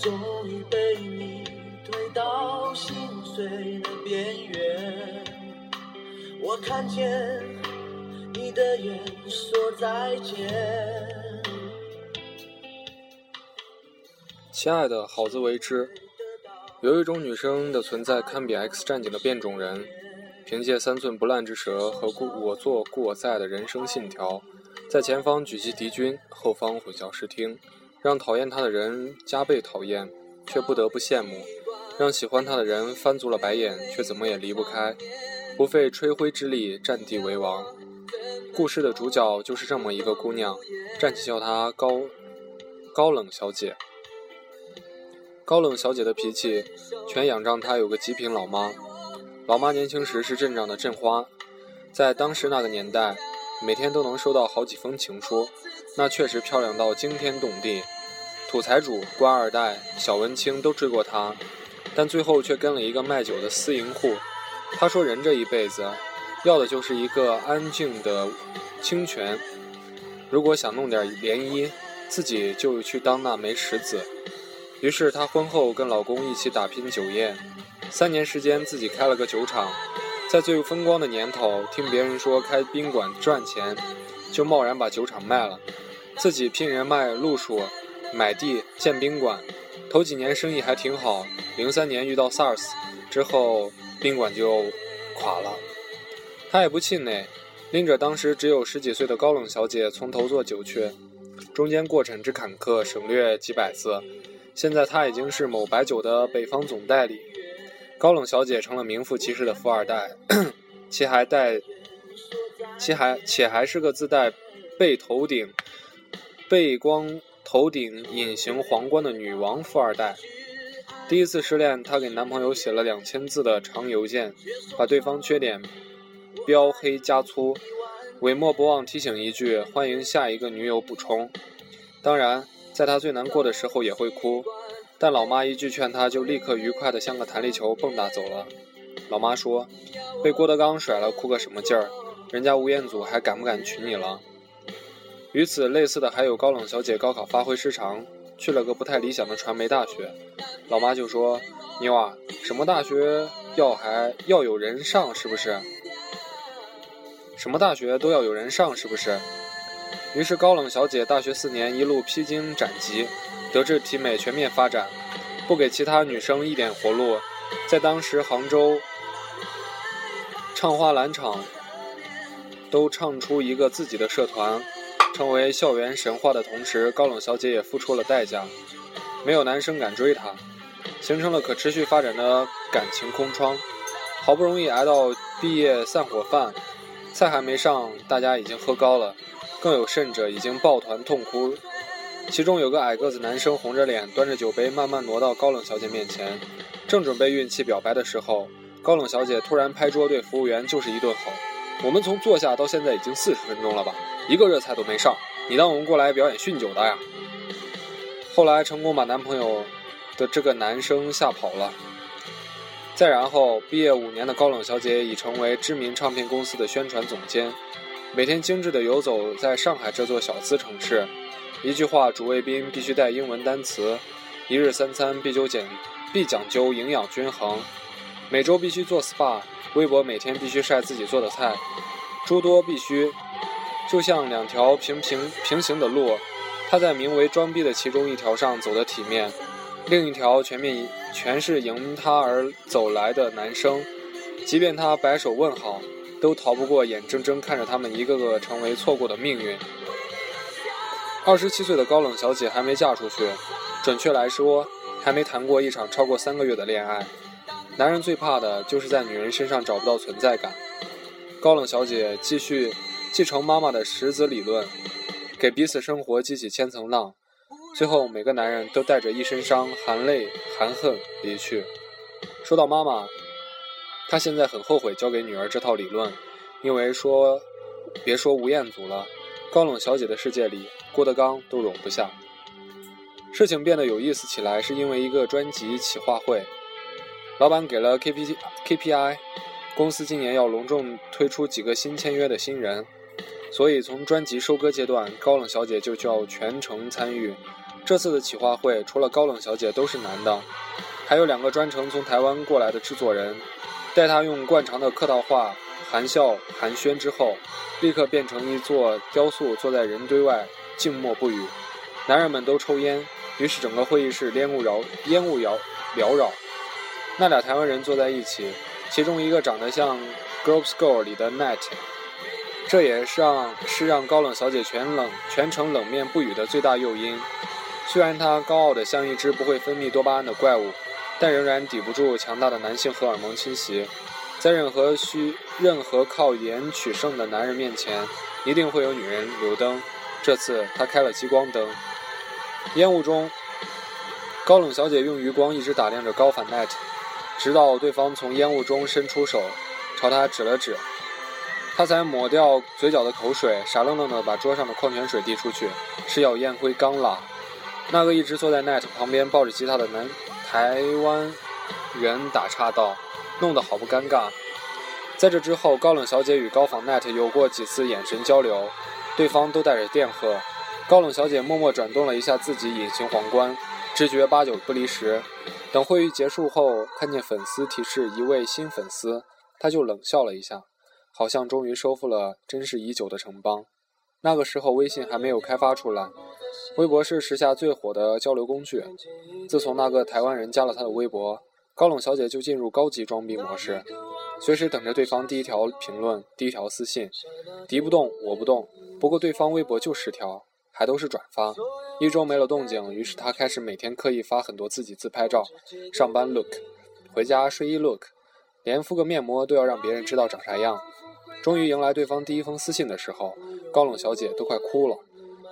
终于被你推到心碎的边缘。我看见你的眼说再见。亲爱的，好自为之。有一种女生的存在堪比 X 战警的变种人，凭借三寸不烂之舌和故我做故我在的人生信条，在前方狙击敌军，后方混淆视听，让讨厌她的人加倍讨厌，却不得不羡慕；让喜欢她的人翻足了白眼，却怎么也离不开，不费吹灰之力占地为王。故事的主角就是这么一个姑娘，暂且叫她高高冷小姐。高冷小姐的脾气，全仰仗她有个极品老妈。老妈年轻时是镇长的镇花，在当时那个年代，每天都能收到好几封情书，那确实漂亮到惊天动地。土财主、官二代、小文青都追过她，但最后却跟了一个卖酒的私营户。他说：“人这一辈子，要的就是一个安静的清泉。如果想弄点涟漪，自己就去当那枚石子。”于是她婚后跟老公一起打拼酒业，三年时间自己开了个酒厂，在最风光的年头，听别人说开宾馆赚钱，就贸然把酒厂卖了，自己聘人卖路数，买地建宾馆，头几年生意还挺好，零三年遇到 SARS 之后，宾馆就垮了，他也不气馁，拎着当时只有十几岁的高冷小姐从头做酒去，中间过程之坎坷，省略几百字。现在他已经是某白酒的北方总代理，高冷小姐成了名副其实的富二代，其还带，其还且还是个自带背头顶背光头顶隐形皇冠的女王富二代。第一次失恋，她给男朋友写了两千字的长邮件，把对方缺点标黑加粗，尾末不忘提醒一句：“欢迎下一个女友补充。”当然。在他最难过的时候也会哭，但老妈一句劝他，就立刻愉快的像个弹力球蹦跶走了。老妈说：“被郭德纲甩了，哭个什么劲儿？人家吴彦祖还敢不敢娶你了？”与此类似的还有高冷小姐高考发挥失常，去了个不太理想的传媒大学。老妈就说：“妞啊，什么大学要还要有人上是不是？什么大学都要有人上是不是？”于是高冷小姐大学四年一路披荆斩棘，德智体美全面发展，不给其他女生一点活路。在当时杭州，唱花篮场都唱出一个自己的社团，成为校园神话的同时，高冷小姐也付出了代价，没有男生敢追她，形成了可持续发展的感情空窗。好不容易挨到毕业散伙饭，菜还没上，大家已经喝高了。更有甚者，已经抱团痛哭。其中有个矮个子男生，红着脸，端着酒杯，慢慢挪到高冷小姐面前，正准备运气表白的时候，高冷小姐突然拍桌对服务员就是一顿吼：“我们从坐下到现在已经四十分钟了吧，一个热菜都没上，你当我们过来表演酗酒的呀？”后来成功把男朋友的这个男生吓跑了。再然后，毕业五年的高冷小姐已成为知名唱片公司的宣传总监。每天精致的游走在上海这座小资城市，一句话主谓宾必须带英文单词，一日三餐必究简必讲究营养均衡，每周必须做 SPA，微博每天必须晒自己做的菜，诸多必须，就像两条平平平行的路，他在名为装逼的其中一条上走得体面，另一条全面全是迎他而走来的男生，即便他摆手问好。都逃不过眼睁睁看着他们一个个成为错过的命运。二十七岁的高冷小姐还没嫁出去，准确来说，还没谈过一场超过三个月的恋爱。男人最怕的就是在女人身上找不到存在感。高冷小姐继续继承妈妈的石子理论，给彼此生活激起千层浪，最后每个男人都带着一身伤，含泪含恨离去。说到妈妈。她现在很后悔教给女儿这套理论，因为说，别说吴彦祖了，高冷小姐的世界里，郭德纲都容不下。事情变得有意思起来，是因为一个专辑企划会，老板给了 K P K P I，公司今年要隆重推出几个新签约的新人，所以从专辑收割阶段，高冷小姐就需要全程参与，这次的企划会除了高冷小姐都是男的，还有两个专程从台湾过来的制作人，带他用惯常的客套话含笑寒暄之后，立刻变成一座雕塑，坐在人堆外静默不语。男人们都抽烟，于是整个会议室烟雾缭烟雾缭缭绕。那俩台湾人坐在一起，其中一个长得像《Girls School》里的 Nat，这也是让是让高冷小姐全冷全程冷面不语的最大诱因。虽然她高傲的像一只不会分泌多巴胺的怪物，但仍然抵不住强大的男性荷尔蒙侵袭。在任何需任何靠颜取胜的男人面前，一定会有女人留灯。这次她开了激光灯，烟雾中，高冷小姐用余光一直打量着高反 Net，直到对方从烟雾中伸出手，朝她指了指。他才抹掉嘴角的口水，傻愣愣地把桌上的矿泉水递出去，是要烟灰缸啦。那个一直坐在 Net 旁边抱着吉他的男台湾人打岔道：“弄得好不尴尬。”在这之后，高冷小姐与高仿 Net 有过几次眼神交流，对方都带着电荷。高冷小姐默默转动了一下自己隐形皇冠，直觉八九不离十。等会议结束后，看见粉丝提示一位新粉丝，她就冷笑了一下。好像终于收复了珍视已久的城邦。那个时候，微信还没有开发出来，微博是时下最火的交流工具。自从那个台湾人加了他的微博，高冷小姐就进入高级装逼模式，随时等着对方第一条评论、第一条私信。敌不动，我不动。不过对方微博就十条，还都是转发。一周没了动静，于是他开始每天刻意发很多自己自拍照，上班 look，回家睡衣 look，连敷个面膜都要让别人知道长啥样。终于迎来对方第一封私信的时候，高冷小姐都快哭了，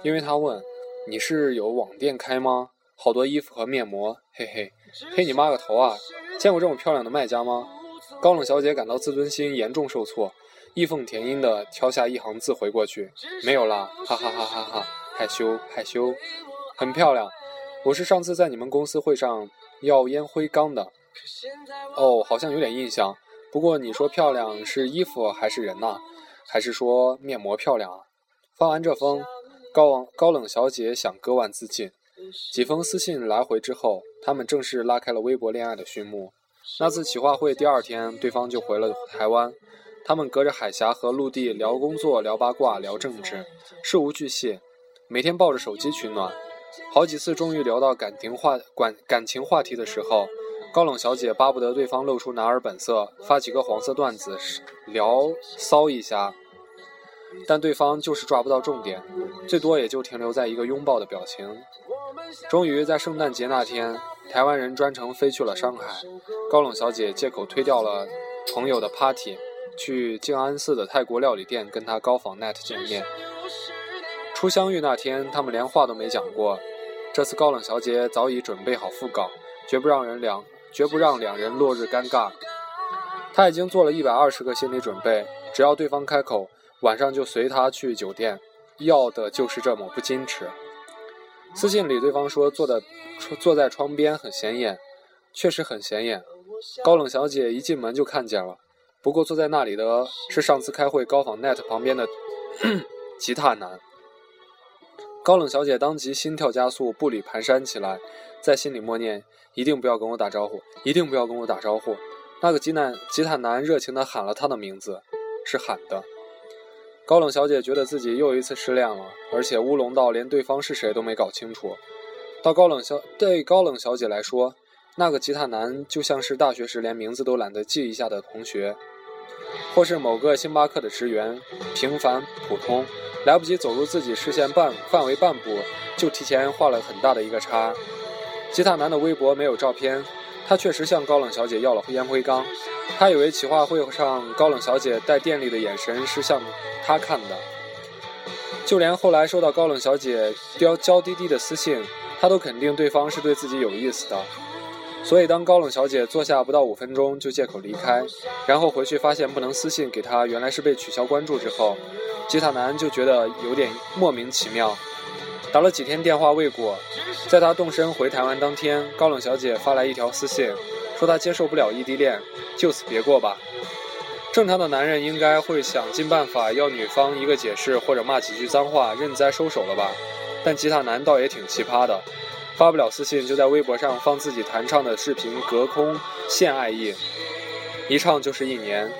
因为她问：“你是有网店开吗？好多衣服和面膜，嘿嘿，嘿你妈个头啊！见过这么漂亮的卖家吗？”高冷小姐感到自尊心严重受挫，义愤填膺地挑下一行字回过去：“没有啦，哈哈哈哈哈，害羞害羞，很漂亮，我是上次在你们公司会上要烟灰缸的，哦，好像有点印象。”不过你说漂亮是衣服还是人呐？还是说面膜漂亮啊？发完这封，高高冷小姐想割腕自尽。几封私信来回之后，他们正式拉开了微博恋爱的序幕。那次企划会第二天，对方就回了台湾。他们隔着海峡和陆地聊工作、聊八卦、聊政治，事无巨细，每天抱着手机取暖。好几次终于聊到感情话感感情话题的时候。高冷小姐巴不得对方露出男儿本色，发几个黄色段子聊骚一下，但对方就是抓不到重点，最多也就停留在一个拥抱的表情。终于在圣诞节那天，台湾人专程飞去了上海，高冷小姐借口推掉了朋友的 party，去静安寺的泰国料理店跟他高仿 net 见面。初相遇那天，他们连话都没讲过，这次高冷小姐早已准备好副稿，绝不让人两。绝不让两人落日尴尬。他已经做了一百二十个心理准备，只要对方开口，晚上就随他去酒店，要的就是这么不矜持。私信里对方说坐的坐在窗边很显眼，确实很显眼。高冷小姐一进门就看见了，不过坐在那里的是上次开会高仿 net 旁边的吉他男。高冷小姐当即心跳加速，步履蹒跚起来，在心里默念。一定不要跟我打招呼！一定不要跟我打招呼！那个吉男吉他男热情地喊了他的名字，是喊的。高冷小姐觉得自己又一次失恋了，而且乌龙到连对方是谁都没搞清楚。到高冷小对高冷小姐来说，那个吉他男就像是大学时连名字都懒得记一下的同学，或是某个星巴克的职员，平凡普通，来不及走入自己视线半范围半步，就提前画了很大的一个叉。吉他男的微博没有照片，他确实向高冷小姐要了烟灰缸。他以为企划会上高冷小姐带电力的眼神是向他看的。就连后来收到高冷小姐娇娇滴滴的私信，他都肯定对方是对自己有意思的。所以当高冷小姐坐下不到五分钟就借口离开，然后回去发现不能私信给他，原来是被取消关注之后，吉他男就觉得有点莫名其妙。打了几天电话未果，在他动身回台湾当天，高冷小姐发来一条私信，说她接受不了异地恋，就此别过吧。正常的男人应该会想尽办法要女方一个解释，或者骂几句脏话，认栽收手了吧。但吉他男倒也挺奇葩的，发不了私信就在微博上放自己弹唱的视频，隔空献爱意，一唱就是一年。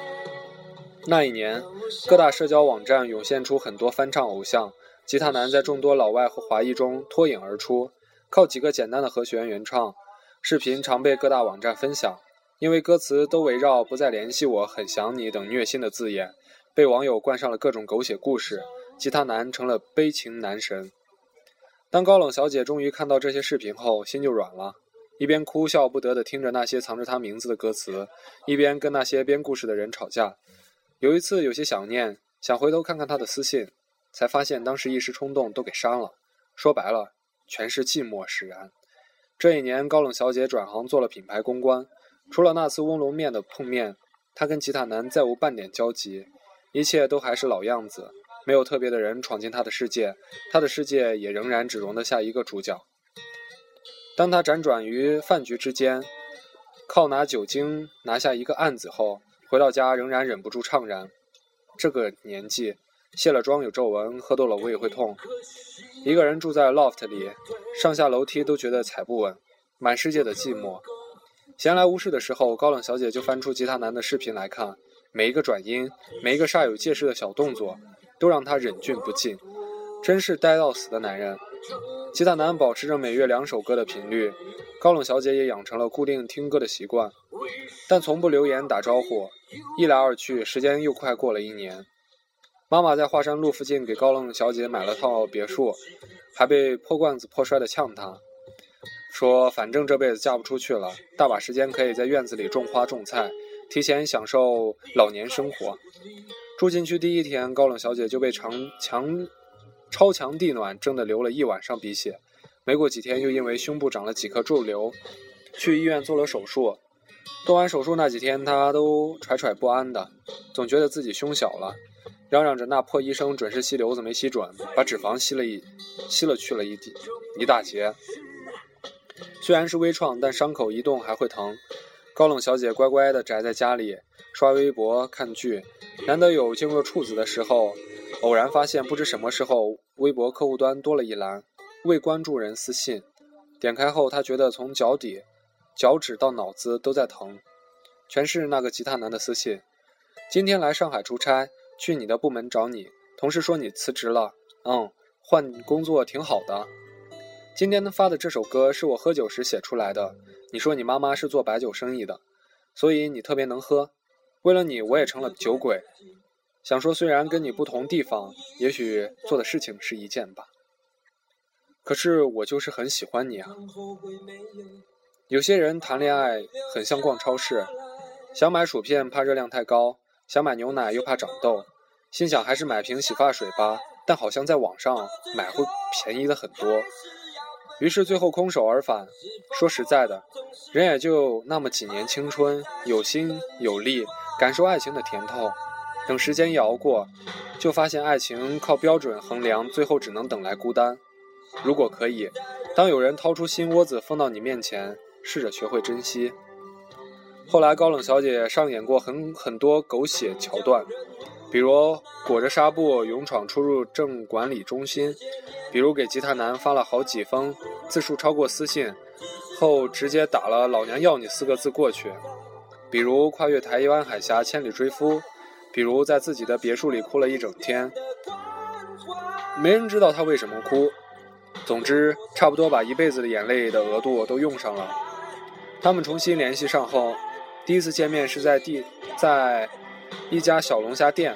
那一年，各大社交网站涌现出很多翻唱偶像，吉他男在众多老外和华裔中脱颖而出，靠几个简单的和弦原创，视频常被各大网站分享。因为歌词都围绕“不再联系我，很想你”等虐心的字眼，被网友冠上了各种狗血故事。吉他男成了悲情男神。当高冷小姐终于看到这些视频后，心就软了，一边哭笑不得地听着那些藏着她名字的歌词，一边跟那些编故事的人吵架。有一次有些想念，想回头看看她的私信，才发现当时一时冲动都给删了。说白了，全是寂寞使然。这一年，高冷小姐转行做了品牌公关。除了那次乌龙面的碰面，她跟吉他男再无半点交集，一切都还是老样子，没有特别的人闯进他的世界，他的世界也仍然只容得下一个主角。当他辗转于饭局之间，靠拿酒精拿下一个案子后，回到家仍然忍不住怅然。这个年纪，卸了妆有皱纹，喝多了胃会痛，一个人住在 loft 里，上下楼梯都觉得踩不稳，满世界的寂寞。闲来无事的时候，高冷小姐就翻出吉他男的视频来看，每一个转音，每一个煞有介事的小动作，都让他忍俊不禁。真是呆到死的男人。吉他男保持着每月两首歌的频率，高冷小姐也养成了固定听歌的习惯，但从不留言打招呼。一来二去，时间又快过了一年。妈妈在华山路附近给高冷小姐买了套别墅，还被破罐子破摔的呛她。说，反正这辈子嫁不出去了，大把时间可以在院子里种花种菜，提前享受老年生活。住进去第一天，高冷小姐就被长强超强地暖蒸得流了一晚上鼻血。没过几天，又因为胸部长了几颗肿瘤，去医院做了手术。做完手术那几天，她都揣揣不安的，总觉得自己胸小了，嚷嚷着那破医生准是吸瘤子没吸准，把脂肪吸了一吸了去了一一大截。虽然是微创，但伤口一动还会疼。高冷小姐乖乖地宅在家里，刷微博、看剧。难得有进入处子的时候，偶然发现不知什么时候，微博客户端多了一栏“未关注人私信”。点开后，他觉得从脚底、脚趾到脑子都在疼，全是那个吉他男的私信。今天来上海出差，去你的部门找你，同事说你辞职了。嗯，换工作挺好的。今天发的这首歌是我喝酒时写出来的。你说你妈妈是做白酒生意的，所以你特别能喝。为了你，我也成了酒鬼。想说虽然跟你不同地方，也许做的事情是一件吧。可是我就是很喜欢你啊。有些人谈恋爱很像逛超市，想买薯片怕热量太高，想买牛奶又怕长痘，心想还是买瓶洗发水吧，但好像在网上买会便宜的很多。于是最后空手而返。说实在的，人也就那么几年青春，有心有力，感受爱情的甜头。等时间一熬过，就发现爱情靠标准衡量，最后只能等来孤单。如果可以，当有人掏出心窝子放到你面前，试着学会珍惜。后来高冷小姐上演过很很多狗血桥段。比如裹着纱布勇闯出入证管理中心，比如给吉他男发了好几封字数超过私信后直接打了“老娘要你”四个字过去，比如跨越台湾海峡千里追夫，比如在自己的别墅里哭了一整天，没人知道他为什么哭。总之，差不多把一辈子的眼泪的额度都用上了。他们重新联系上后，第一次见面是在地在。一家小龙虾店，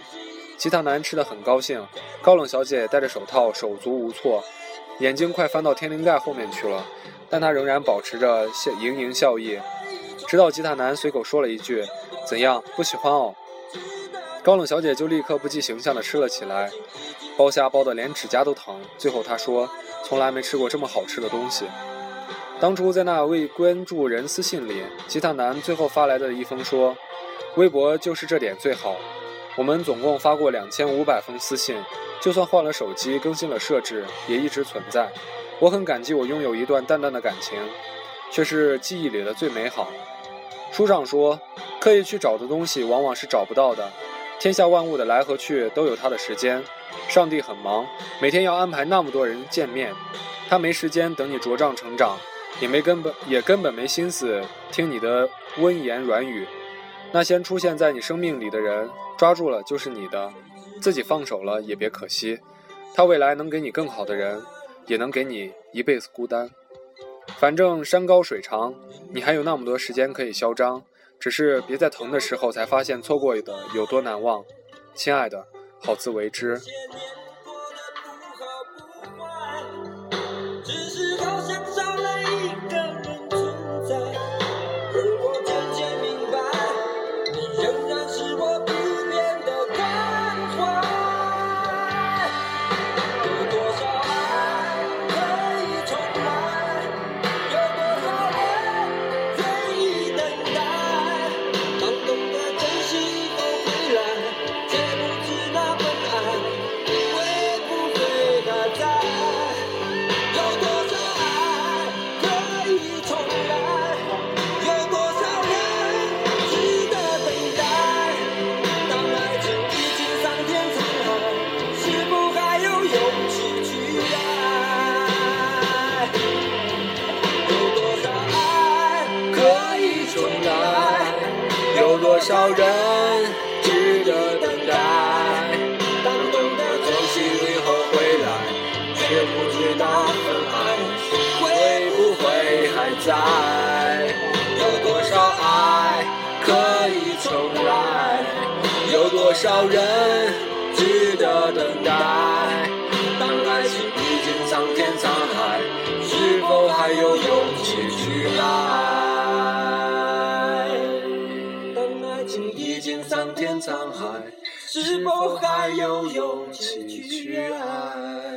吉他男吃得很高兴，高冷小姐戴着手套，手足无措，眼睛快翻到天灵盖后面去了，但她仍然保持着笑盈盈笑意。直到吉他男随口说了一句：“怎样，不喜欢哦？”高冷小姐就立刻不计形象地吃了起来，剥虾剥得连指甲都疼。最后她说：“从来没吃过这么好吃的东西。”当初在那未关注人私信里，吉他男最后发来的一封说。微博就是这点最好，我们总共发过两千五百封私信，就算换了手机更新了设置，也一直存在。我很感激我拥有一段淡淡的感情，却是记忆里的最美好。书上说，刻意去找的东西往往是找不到的。天下万物的来和去都有它的时间。上帝很忙，每天要安排那么多人见面，他没时间等你茁壮成长，也没根本也根本没心思听你的温言软语。那些出现在你生命里的人，抓住了就是你的，自己放手了也别可惜。他未来能给你更好的人，也能给你一辈子孤单。反正山高水长，你还有那么多时间可以嚣张，只是别在疼的时候才发现错过的有多难忘。亲爱的，好自为之。多少人值得等待，当懂得珍惜以后回来，却不知道分爱会不会还在。有多少爱可以重来？有多少人值得等待？当爱情已经桑田沧海，是否还有勇气去爱？是否还有勇气去爱？